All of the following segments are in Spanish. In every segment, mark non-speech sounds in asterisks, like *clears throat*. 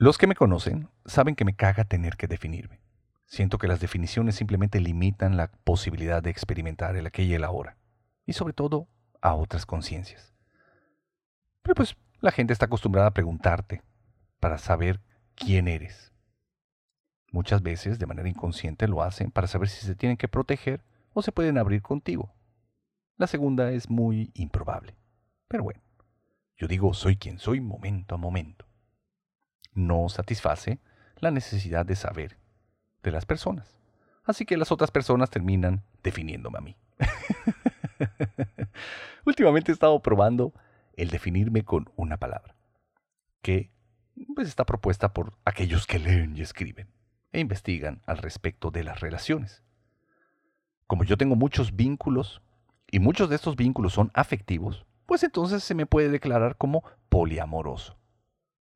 Los que me conocen saben que me caga tener que definirme. Siento que las definiciones simplemente limitan la posibilidad de experimentar el aquí y el ahora, y sobre todo a otras conciencias. Pero pues la gente está acostumbrada a preguntarte para saber quién eres. Muchas veces de manera inconsciente lo hacen para saber si se tienen que proteger o se pueden abrir contigo. La segunda es muy improbable. Pero bueno, yo digo soy quien soy momento a momento no satisface la necesidad de saber de las personas. Así que las otras personas terminan definiéndome a mí. *laughs* Últimamente he estado probando el definirme con una palabra, que pues, está propuesta por aquellos que leen y escriben e investigan al respecto de las relaciones. Como yo tengo muchos vínculos, y muchos de estos vínculos son afectivos, pues entonces se me puede declarar como poliamoroso.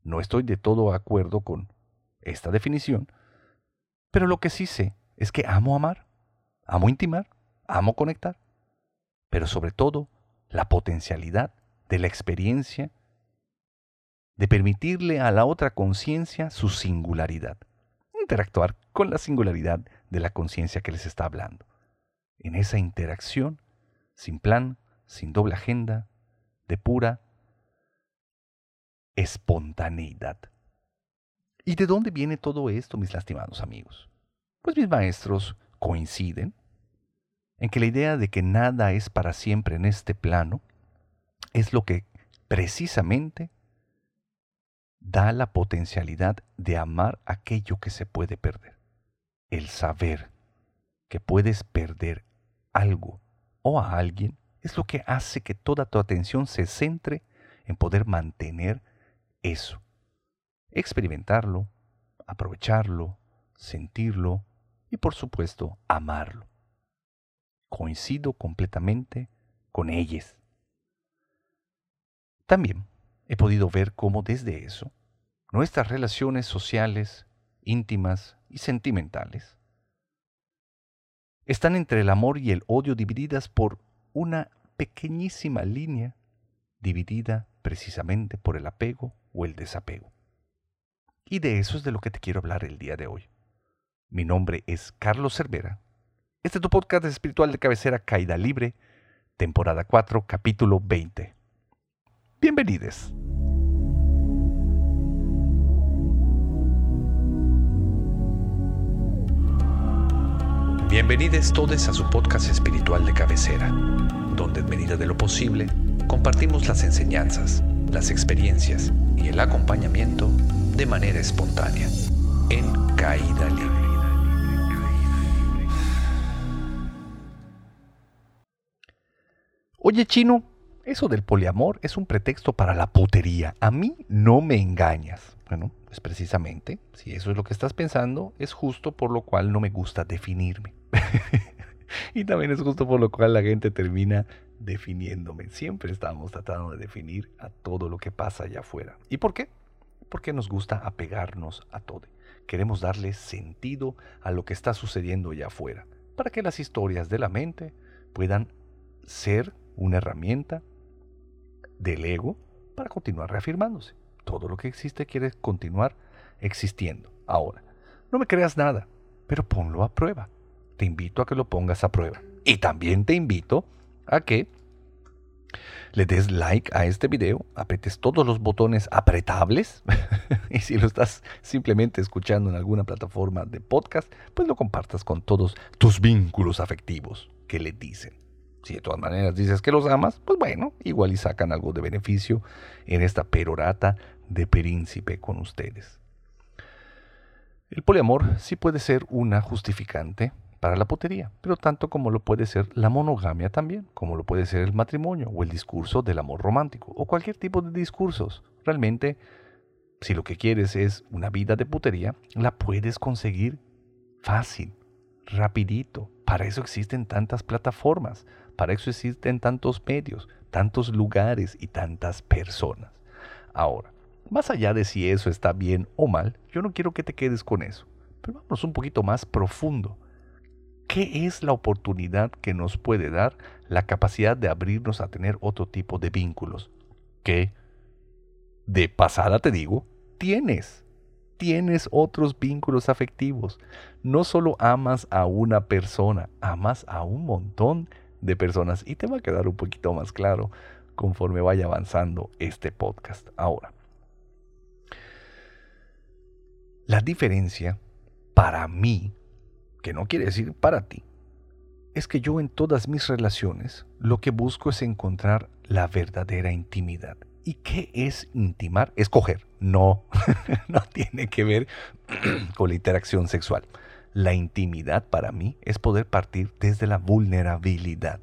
No estoy de todo acuerdo con esta definición, pero lo que sí sé es que amo amar, amo intimar, amo conectar, pero sobre todo la potencialidad de la experiencia de permitirle a la otra conciencia su singularidad, interactuar con la singularidad de la conciencia que les está hablando. En esa interacción, sin plan, sin doble agenda, de pura espontaneidad. ¿Y de dónde viene todo esto, mis lastimados amigos? Pues mis maestros coinciden en que la idea de que nada es para siempre en este plano es lo que precisamente da la potencialidad de amar aquello que se puede perder. El saber que puedes perder algo o a alguien es lo que hace que toda tu atención se centre en poder mantener eso. Experimentarlo, aprovecharlo, sentirlo y por supuesto amarlo. Coincido completamente con ellas. También he podido ver cómo desde eso nuestras relaciones sociales, íntimas y sentimentales están entre el amor y el odio divididas por una pequeñísima línea dividida precisamente por el apego o el desapego. Y de eso es de lo que te quiero hablar el día de hoy. Mi nombre es Carlos Cervera. Este es tu podcast espiritual de cabecera Caída Libre, temporada 4, capítulo 20. Bienvenidos. Bienvenidos todos a su podcast espiritual de cabecera, donde en medida de lo posible compartimos las enseñanzas, las experiencias y el acompañamiento de manera espontánea, en caída libre. Oye chino, eso del poliamor es un pretexto para la putería. A mí no me engañas. Bueno, pues precisamente, si eso es lo que estás pensando, es justo por lo cual no me gusta definirme. *laughs* y también es justo por lo cual la gente termina definiéndome. Siempre estamos tratando de definir a todo lo que pasa allá afuera. ¿Y por qué? Porque nos gusta apegarnos a todo. Queremos darle sentido a lo que está sucediendo allá afuera, para que las historias de la mente puedan ser una herramienta del ego para continuar reafirmándose. Todo lo que existe quiere continuar existiendo. Ahora, no me creas nada, pero ponlo a prueba. Te invito a que lo pongas a prueba. Y también te invito a que le des like a este video, apretes todos los botones apretables *laughs* y si lo estás simplemente escuchando en alguna plataforma de podcast, pues lo compartas con todos tus vínculos afectivos que le dicen. Si de todas maneras dices que los amas, pues bueno, igual y sacan algo de beneficio en esta perorata de príncipe con ustedes. El poliamor sí puede ser una justificante para la putería, pero tanto como lo puede ser la monogamia también, como lo puede ser el matrimonio o el discurso del amor romántico o cualquier tipo de discursos. Realmente, si lo que quieres es una vida de putería, la puedes conseguir fácil, rapidito. Para eso existen tantas plataformas, para eso existen tantos medios, tantos lugares y tantas personas. Ahora, más allá de si eso está bien o mal, yo no quiero que te quedes con eso, pero vamos un poquito más profundo. ¿Qué es la oportunidad que nos puede dar la capacidad de abrirnos a tener otro tipo de vínculos? Que, de pasada te digo, tienes. tienes otros vínculos afectivos. No solo amas a una persona, amas a un montón de personas. Y te va a quedar un poquito más claro conforme vaya avanzando este podcast. Ahora, la diferencia para mí, que no quiere decir para ti, es que yo en todas mis relaciones lo que busco es encontrar la verdadera intimidad. ¿Y qué es intimar? Escoger. No, *laughs* no tiene que ver *clears throat* con la interacción sexual. La intimidad para mí es poder partir desde la vulnerabilidad,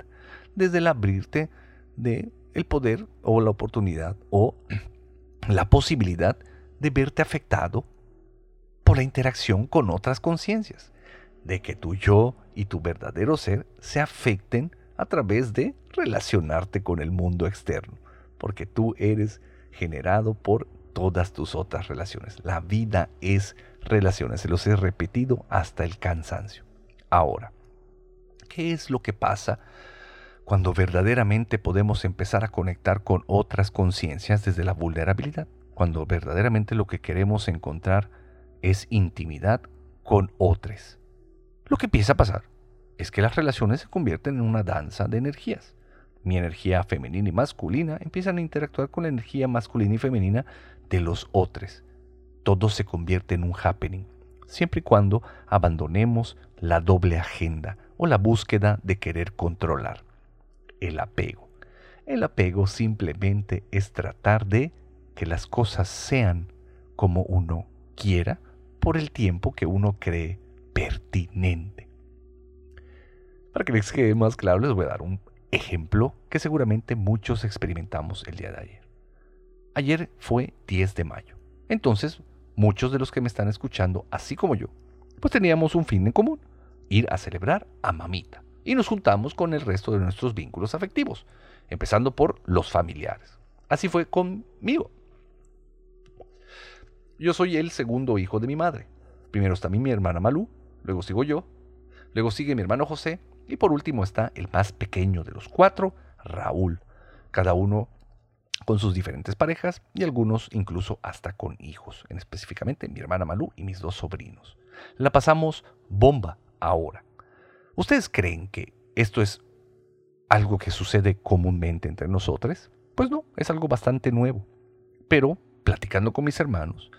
desde el abrirte de el poder o la oportunidad o *clears throat* la posibilidad de verte afectado por la interacción con otras conciencias, de que tu yo y tu verdadero ser se afecten a través de relacionarte con el mundo externo, porque tú eres generado por todas tus otras relaciones. La vida es relaciones, se los he repetido hasta el cansancio. Ahora, ¿qué es lo que pasa cuando verdaderamente podemos empezar a conectar con otras conciencias desde la vulnerabilidad? Cuando verdaderamente lo que queremos encontrar es intimidad con otros. Lo que empieza a pasar es que las relaciones se convierten en una danza de energías. Mi energía femenina y masculina empiezan a interactuar con la energía masculina y femenina de los otros. Todo se convierte en un happening, siempre y cuando abandonemos la doble agenda o la búsqueda de querer controlar. El apego. El apego simplemente es tratar de que las cosas sean como uno quiera por el tiempo que uno cree pertinente. Para que les quede más claro, les voy a dar un ejemplo que seguramente muchos experimentamos el día de ayer. Ayer fue 10 de mayo. Entonces, muchos de los que me están escuchando, así como yo, pues teníamos un fin en común, ir a celebrar a mamita. Y nos juntamos con el resto de nuestros vínculos afectivos, empezando por los familiares. Así fue conmigo. Yo soy el segundo hijo de mi madre. Primero está mi, hermana Malú, luego sigo yo, luego sigue mi hermano José y por último está el más pequeño de los cuatro, Raúl. Cada uno con sus diferentes parejas y algunos incluso hasta con hijos, en específicamente mi hermana Malú y mis dos sobrinos. La pasamos bomba ahora. ¿Ustedes creen que esto es algo que sucede comúnmente entre nosotros? Pues no, es algo bastante nuevo. Pero, platicando con mis hermanos,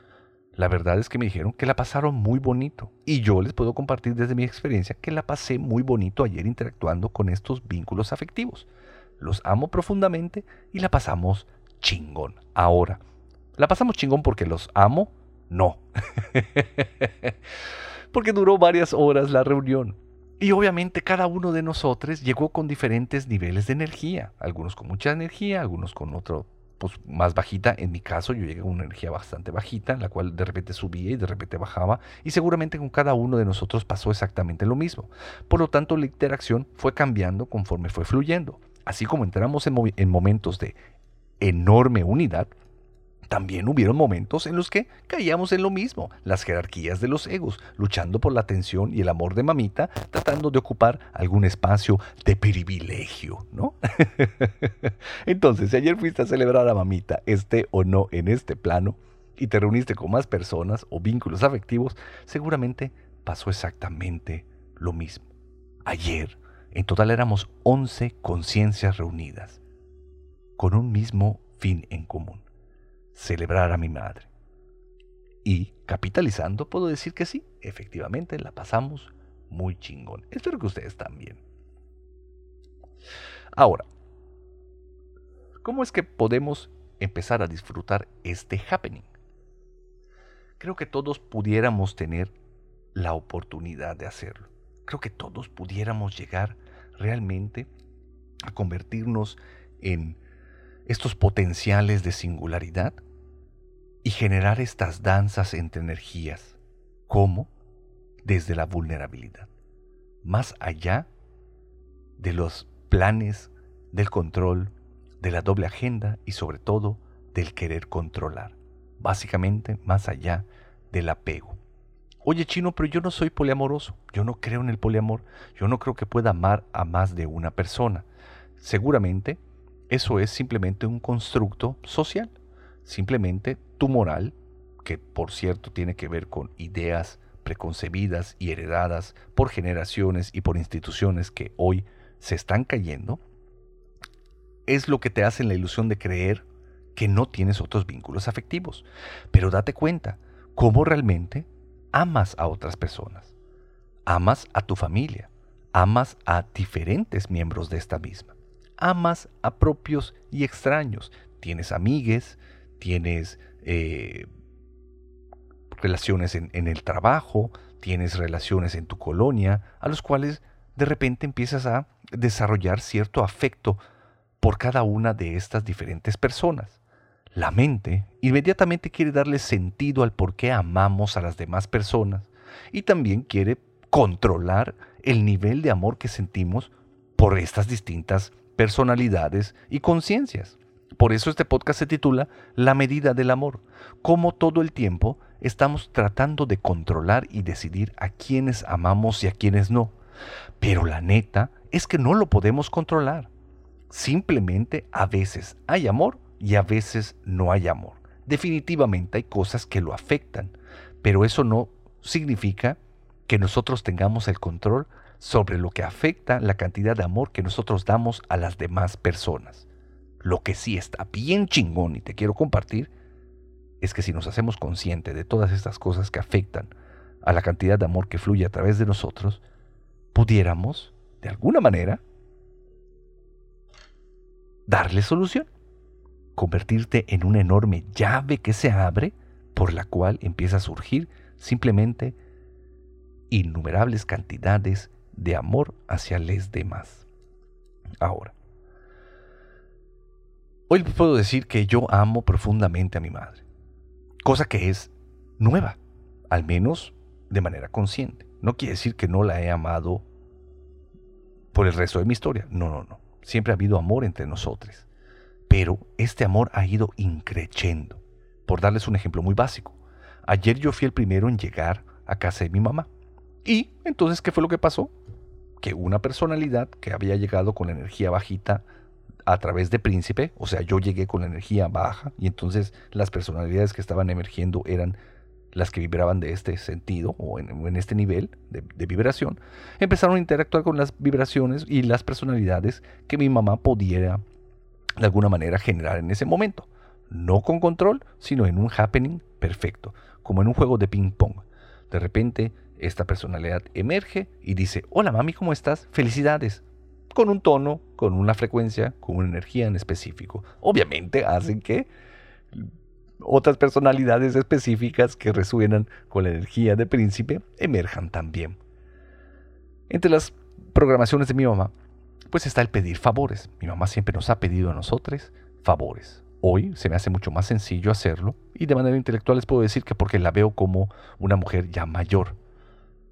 la verdad es que me dijeron que la pasaron muy bonito. Y yo les puedo compartir desde mi experiencia que la pasé muy bonito ayer interactuando con estos vínculos afectivos. Los amo profundamente y la pasamos chingón. Ahora, ¿la pasamos chingón porque los amo? No. *laughs* porque duró varias horas la reunión. Y obviamente cada uno de nosotros llegó con diferentes niveles de energía. Algunos con mucha energía, algunos con otro pues, más bajita. En mi caso, yo llegué con una energía bastante bajita, la cual de repente subía y de repente bajaba. Y seguramente con cada uno de nosotros pasó exactamente lo mismo. Por lo tanto, la interacción fue cambiando conforme fue fluyendo. Así como entramos en, en momentos de enorme unidad, también hubieron momentos en los que caíamos en lo mismo, las jerarquías de los egos, luchando por la atención y el amor de mamita, tratando de ocupar algún espacio de privilegio, ¿no? *laughs* Entonces, si ayer fuiste a celebrar a mamita, esté o no en este plano, y te reuniste con más personas o vínculos afectivos, seguramente pasó exactamente lo mismo. Ayer, en total éramos 11 conciencias reunidas, con un mismo fin en común celebrar a mi madre. Y capitalizando, puedo decir que sí, efectivamente la pasamos muy chingón. Espero que ustedes también. Ahora, ¿cómo es que podemos empezar a disfrutar este happening? Creo que todos pudiéramos tener la oportunidad de hacerlo. Creo que todos pudiéramos llegar realmente a convertirnos en estos potenciales de singularidad y generar estas danzas entre energías. ¿Cómo? Desde la vulnerabilidad. Más allá de los planes, del control, de la doble agenda y sobre todo del querer controlar. Básicamente más allá del apego. Oye chino, pero yo no soy poliamoroso, yo no creo en el poliamor, yo no creo que pueda amar a más de una persona. Seguramente eso es simplemente un constructo social. Simplemente tu moral que por cierto tiene que ver con ideas preconcebidas y heredadas por generaciones y por instituciones que hoy se están cayendo, es lo que te hace la ilusión de creer que no tienes otros vínculos afectivos. Pero date cuenta cómo realmente amas a otras personas. Amas a tu familia, amas a diferentes miembros de esta misma. Amas a propios y extraños. Tienes amigues, tienes eh, relaciones en, en el trabajo, tienes relaciones en tu colonia, a los cuales de repente empiezas a desarrollar cierto afecto por cada una de estas diferentes personas. La mente inmediatamente quiere darle sentido al por qué amamos a las demás personas y también quiere controlar el nivel de amor que sentimos por estas distintas personalidades y conciencias. Por eso este podcast se titula La medida del amor, cómo todo el tiempo estamos tratando de controlar y decidir a quienes amamos y a quienes no. Pero la neta es que no lo podemos controlar. Simplemente a veces hay amor y a veces no hay amor. Definitivamente hay cosas que lo afectan, pero eso no significa que nosotros tengamos el control sobre lo que afecta la cantidad de amor que nosotros damos a las demás personas. Lo que sí está bien chingón y te quiero compartir es que si nos hacemos conscientes de todas estas cosas que afectan a la cantidad de amor que fluye a través de nosotros, pudiéramos, de alguna manera, darle solución, convertirte en una enorme llave que se abre por la cual empieza a surgir simplemente innumerables cantidades de amor hacia los demás. Ahora, hoy puedo decir que yo amo profundamente a mi madre, cosa que es nueva, al menos de manera consciente. No quiere decir que no la he amado por el resto de mi historia. No, no, no. Siempre ha habido amor entre nosotros. Pero este amor ha ido increciendo. Por darles un ejemplo muy básico. Ayer yo fui el primero en llegar a casa de mi mamá. Y entonces, ¿qué fue lo que pasó? Que una personalidad que había llegado con energía bajita a través de príncipe, o sea, yo llegué con la energía baja y entonces las personalidades que estaban emergiendo eran las que vibraban de este sentido o en, este nivel de, de, vibración, empezaron a interactuar con las vibraciones y las personalidades que mi mamá pudiera de alguna manera generar en ese momento. No con control, sino en un happening perfecto, como en un juego de ping pong. De repente, esta personalidad emerge y dice, hola mami, ¿cómo estás? Felicidades. Con un tono, con una frecuencia, con una energía en específico. Obviamente hacen que otras personalidades específicas que resuenan con la energía de príncipe emerjan también. Entre las programaciones de mi mamá, pues está el pedir favores. Mi mamá siempre nos ha pedido a nosotros favores. Hoy se me hace mucho más sencillo hacerlo y de manera intelectual les puedo decir que porque la veo como una mujer ya mayor.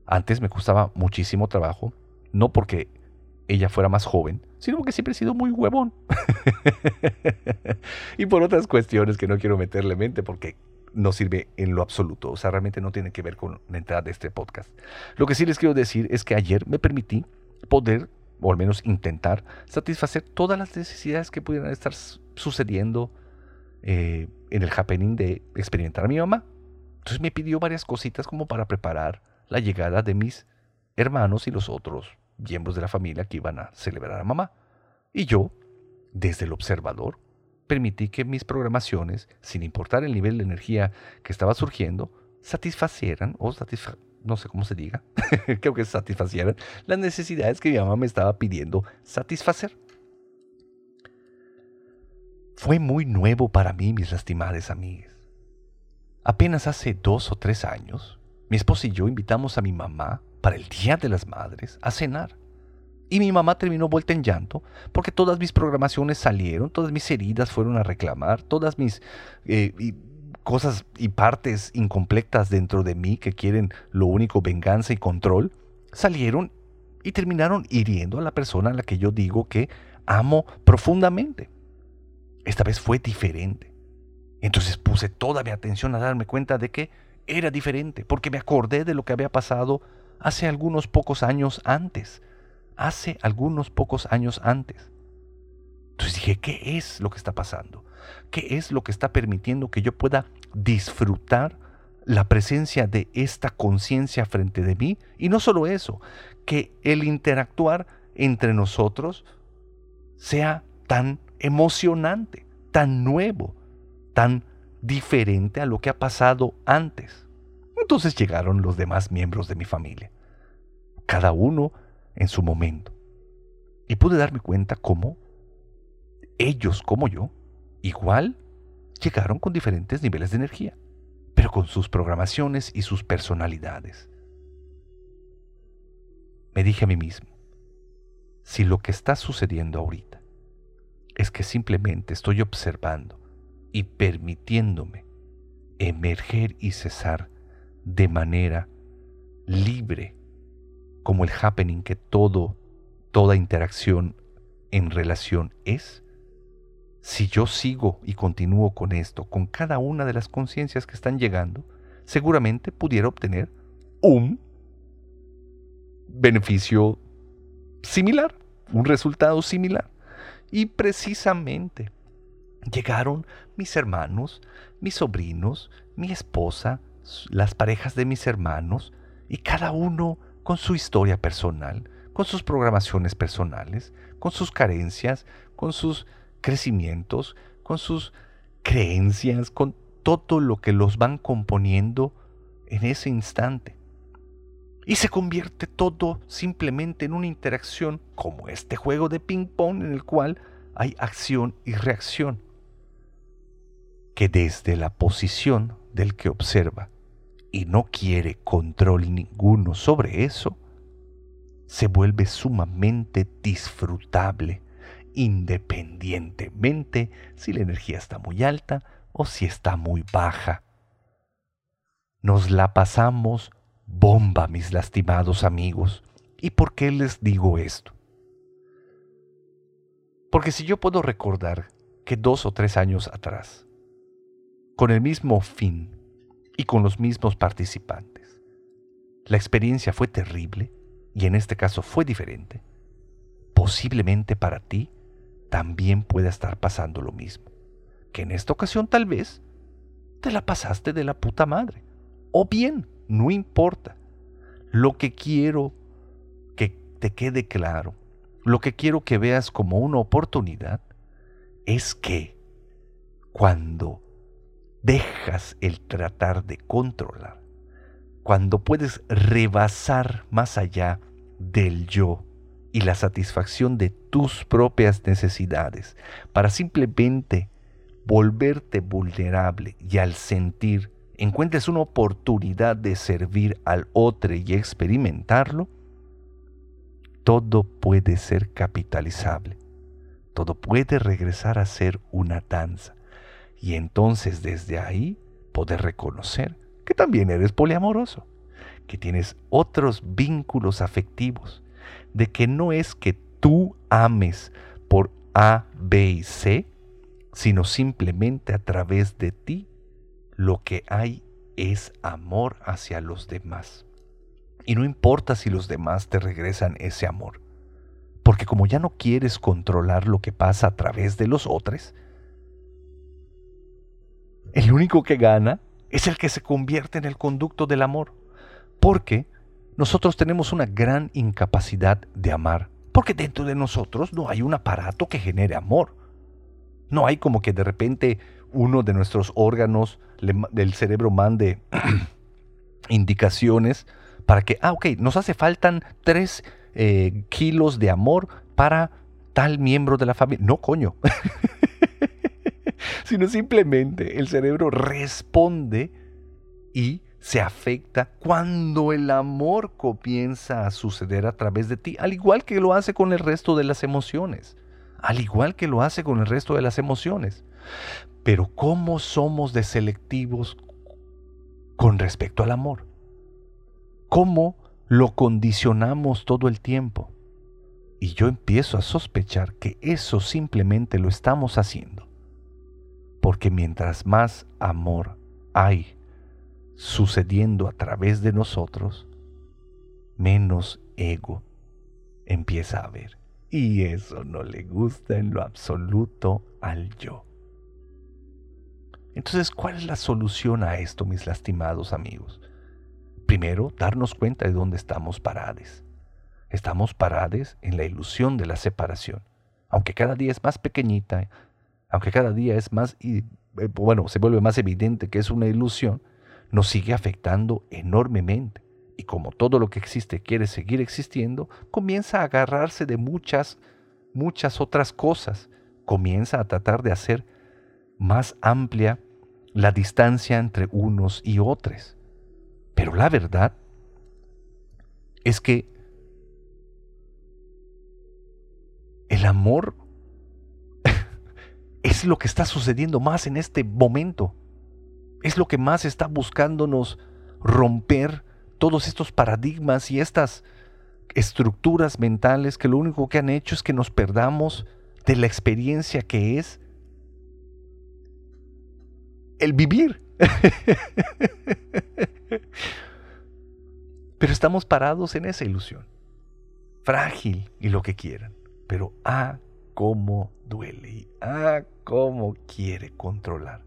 Antes me costaba muchísimo trabajo, no porque ella fuera más joven, sino porque siempre he sido muy huevón. *laughs* y por otras cuestiones que no quiero meterle mente porque no sirve en lo absoluto. O sea, realmente no tiene que ver con la entrada de este podcast. Lo que sí les quiero decir es que ayer me permití poder, o al menos intentar, satisfacer todas las necesidades que pudieran estar sucediendo eh, en el happening de experimentar a mi mamá. Entonces me pidió varias cositas como para preparar la llegada de mis hermanos y los otros miembros de la familia que iban a celebrar a mamá. Y yo, desde el observador, permití que mis programaciones, sin importar el nivel de energía que estaba surgiendo, satisfacieran o no sé cómo se diga, *laughs* creo que satisfacieran las necesidades que mi mamá me estaba pidiendo satisfacer. Fue muy nuevo para mí, mis lastimadas amigas. Apenas hace dos o tres años, mi esposa y yo invitamos a mi mamá para el Día de las Madres a cenar. Y mi mamá terminó vuelta en llanto porque todas mis programaciones salieron, todas mis heridas fueron a reclamar, todas mis eh, cosas y partes incompletas dentro de mí que quieren lo único venganza y control, salieron y terminaron hiriendo a la persona a la que yo digo que amo profundamente. Esta vez fue diferente. Entonces puse toda mi atención a darme cuenta de que era diferente, porque me acordé de lo que había pasado hace algunos pocos años antes, hace algunos pocos años antes. Entonces dije, ¿qué es lo que está pasando? ¿Qué es lo que está permitiendo que yo pueda disfrutar la presencia de esta conciencia frente de mí? Y no solo eso, que el interactuar entre nosotros sea tan emocionante, tan nuevo, tan diferente a lo que ha pasado antes. Entonces llegaron los demás miembros de mi familia, cada uno en su momento. Y pude darme cuenta cómo ellos, como yo, igual llegaron con diferentes niveles de energía, pero con sus programaciones y sus personalidades. Me dije a mí mismo, si lo que está sucediendo ahorita es que simplemente estoy observando y permitiéndome emerger y cesar de manera libre, como el happening que todo, toda interacción en relación es, si yo sigo y continúo con esto, con cada una de las conciencias que están llegando, seguramente pudiera obtener un beneficio similar, un resultado similar. Y precisamente llegaron mis hermanos, mis sobrinos, mi esposa, las parejas de mis hermanos, y cada uno con su historia personal, con sus programaciones personales, con sus carencias, con sus crecimientos, con sus creencias, con todo lo que los van componiendo en ese instante. Y se convierte todo simplemente en una interacción como este juego de ping-pong en el cual hay acción y reacción, que desde la posición del que observa y no quiere control ninguno sobre eso, se vuelve sumamente disfrutable independientemente si la energía está muy alta o si está muy baja. Nos la pasamos bomba, mis lastimados amigos. ¿Y por qué les digo esto? Porque si yo puedo recordar que dos o tres años atrás, con el mismo fin y con los mismos participantes, la experiencia fue terrible y en este caso fue diferente, posiblemente para ti también puede estar pasando lo mismo. Que en esta ocasión tal vez te la pasaste de la puta madre. O bien, no importa. Lo que quiero que te quede claro, lo que quiero que veas como una oportunidad, es que cuando dejas el tratar de controlar, cuando puedes rebasar más allá del yo y la satisfacción de tus propias necesidades para simplemente volverte vulnerable y al sentir encuentres una oportunidad de servir al otro y experimentarlo, todo puede ser capitalizable. Todo puede regresar a ser una danza. Y entonces desde ahí poder reconocer que también eres poliamoroso, que tienes otros vínculos afectivos, de que no es que tú ames por A, B y C, sino simplemente a través de ti lo que hay es amor hacia los demás. Y no importa si los demás te regresan ese amor, porque como ya no quieres controlar lo que pasa a través de los otros, el único que gana es el que se convierte en el conducto del amor, porque nosotros tenemos una gran incapacidad de amar, porque dentro de nosotros no hay un aparato que genere amor. No hay como que de repente uno de nuestros órganos del cerebro mande *clears throat* indicaciones para que, ah, ok, nos hace faltan tres eh, kilos de amor para tal miembro de la familia. No, coño. *laughs* *laughs* Sino simplemente el cerebro responde y se afecta cuando el amor comienza a suceder a través de ti, al igual que lo hace con el resto de las emociones, al igual que lo hace con el resto de las emociones. Pero ¿cómo somos de selectivos con respecto al amor? ¿Cómo lo condicionamos todo el tiempo? Y yo empiezo a sospechar que eso simplemente lo estamos haciendo. Porque mientras más amor hay sucediendo a través de nosotros, menos ego empieza a haber. Y eso no le gusta en lo absoluto al yo. Entonces, ¿cuál es la solución a esto, mis lastimados amigos? Primero, darnos cuenta de dónde estamos parados. Estamos parados en la ilusión de la separación. Aunque cada día es más pequeñita, aunque cada día es más, eh, bueno, se vuelve más evidente que es una ilusión, nos sigue afectando enormemente. Y como todo lo que existe quiere seguir existiendo, comienza a agarrarse de muchas, muchas otras cosas. Comienza a tratar de hacer más amplia la distancia entre unos y otros. Pero la verdad es que el amor es lo que está sucediendo más en este momento. Es lo que más está buscándonos romper todos estos paradigmas y estas estructuras mentales que lo único que han hecho es que nos perdamos de la experiencia que es el vivir. *laughs* Pero estamos parados en esa ilusión, frágil y lo que quieran, pero ah, cómo duele y ah, cómo quiere controlar.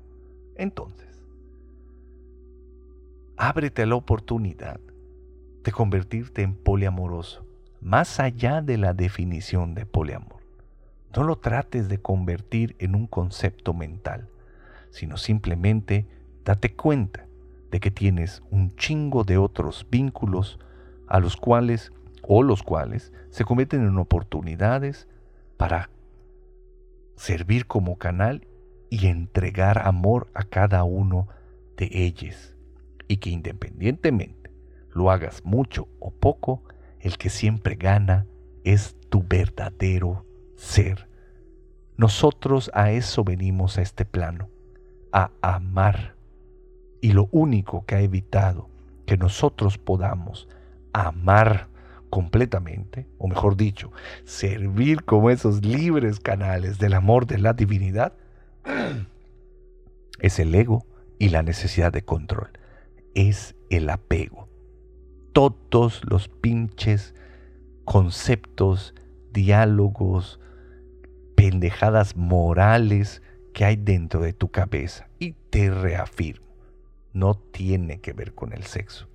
Entonces, ábrete a la oportunidad de convertirte en poliamoroso, más allá de la definición de poliamor. No lo trates de convertir en un concepto mental, sino simplemente date cuenta de que tienes un chingo de otros vínculos a los cuales o los cuales se convierten en oportunidades para servir como canal y entregar amor a cada uno de ellos. Y que independientemente lo hagas mucho o poco, el que siempre gana es tu verdadero ser. Nosotros a eso venimos a este plano, a amar. Y lo único que ha evitado que nosotros podamos amar completamente, o mejor dicho, servir como esos libres canales del amor de la divinidad, es el ego y la necesidad de control, es el apego. Todos los pinches conceptos, diálogos, pendejadas morales que hay dentro de tu cabeza. Y te reafirmo, no tiene que ver con el sexo,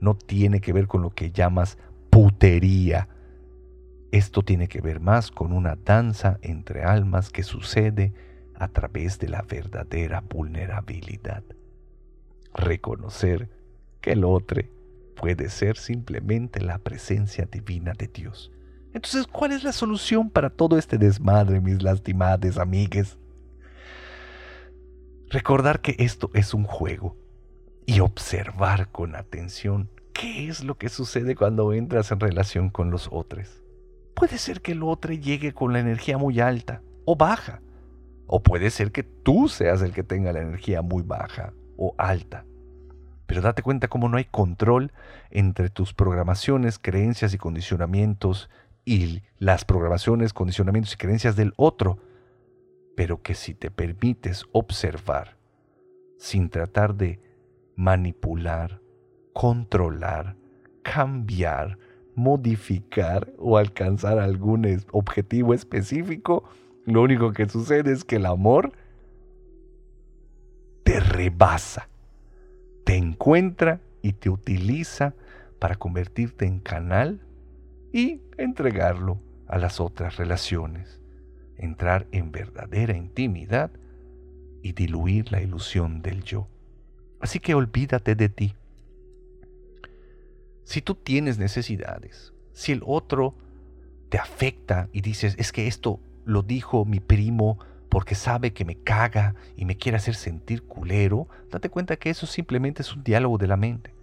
no tiene que ver con lo que llamas putería. Esto tiene que ver más con una danza entre almas que sucede a través de la verdadera vulnerabilidad. Reconocer que el otro puede ser simplemente la presencia divina de Dios. Entonces, ¿cuál es la solución para todo este desmadre, mis lastimadas amigues? Recordar que esto es un juego y observar con atención qué es lo que sucede cuando entras en relación con los otros. Puede ser que el otro llegue con la energía muy alta o baja, o puede ser que tú seas el que tenga la energía muy baja o alta. Pero date cuenta cómo no hay control entre tus programaciones, creencias y condicionamientos y las programaciones, condicionamientos y creencias del otro pero que si te permites observar sin tratar de manipular, controlar, cambiar, modificar o alcanzar algún objetivo específico, lo único que sucede es que el amor te rebasa, te encuentra y te utiliza para convertirte en canal y entregarlo a las otras relaciones entrar en verdadera intimidad y diluir la ilusión del yo. Así que olvídate de ti. Si tú tienes necesidades, si el otro te afecta y dices, es que esto lo dijo mi primo porque sabe que me caga y me quiere hacer sentir culero, date cuenta que eso simplemente es un diálogo de la mente.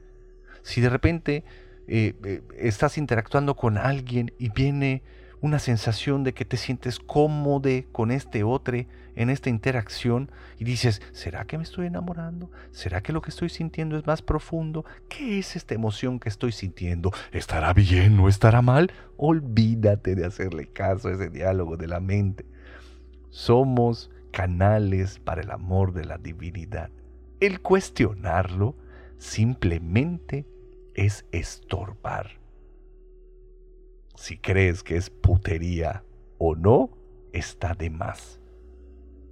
Si de repente eh, eh, estás interactuando con alguien y viene una sensación de que te sientes cómodo con este otro en esta interacción y dices, ¿será que me estoy enamorando? ¿Será que lo que estoy sintiendo es más profundo? ¿Qué es esta emoción que estoy sintiendo? ¿Estará bien o estará mal? Olvídate de hacerle caso a ese diálogo de la mente. Somos canales para el amor de la divinidad. El cuestionarlo simplemente es estorbar si crees que es putería o no, está de más.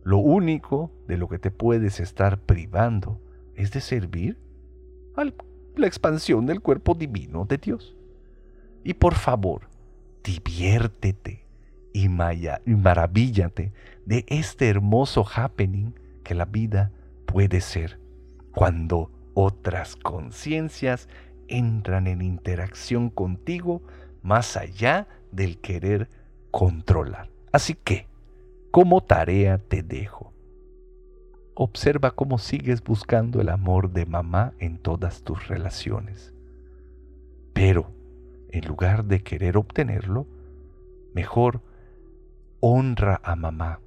Lo único de lo que te puedes estar privando es de servir a la expansión del cuerpo divino de Dios. Y por favor, diviértete y, y maravíllate de este hermoso happening que la vida puede ser cuando otras conciencias entran en interacción contigo más allá del querer controlar. Así que, como tarea te dejo. Observa cómo sigues buscando el amor de mamá en todas tus relaciones. Pero, en lugar de querer obtenerlo, mejor honra a mamá.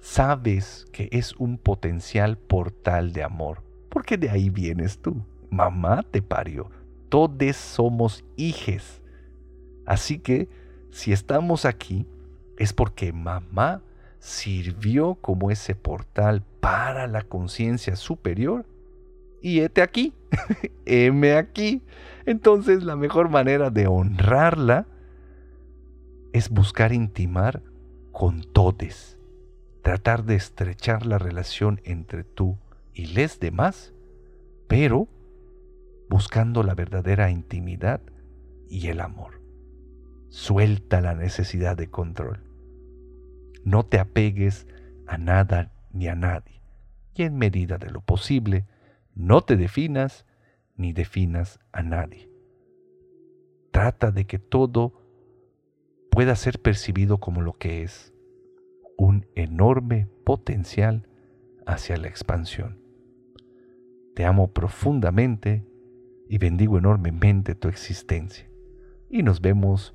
Sabes que es un potencial portal de amor, porque de ahí vienes tú. Mamá te parió. Todos somos hijes. Así que, si estamos aquí, es porque mamá sirvió como ese portal para la conciencia superior. Y hete aquí, *laughs* heme aquí. Entonces la mejor manera de honrarla es buscar intimar con todes, tratar de estrechar la relación entre tú y les demás, pero buscando la verdadera intimidad y el amor. Suelta la necesidad de control. No te apegues a nada ni a nadie. Y en medida de lo posible, no te definas ni definas a nadie. Trata de que todo pueda ser percibido como lo que es, un enorme potencial hacia la expansión. Te amo profundamente y bendigo enormemente tu existencia. Y nos vemos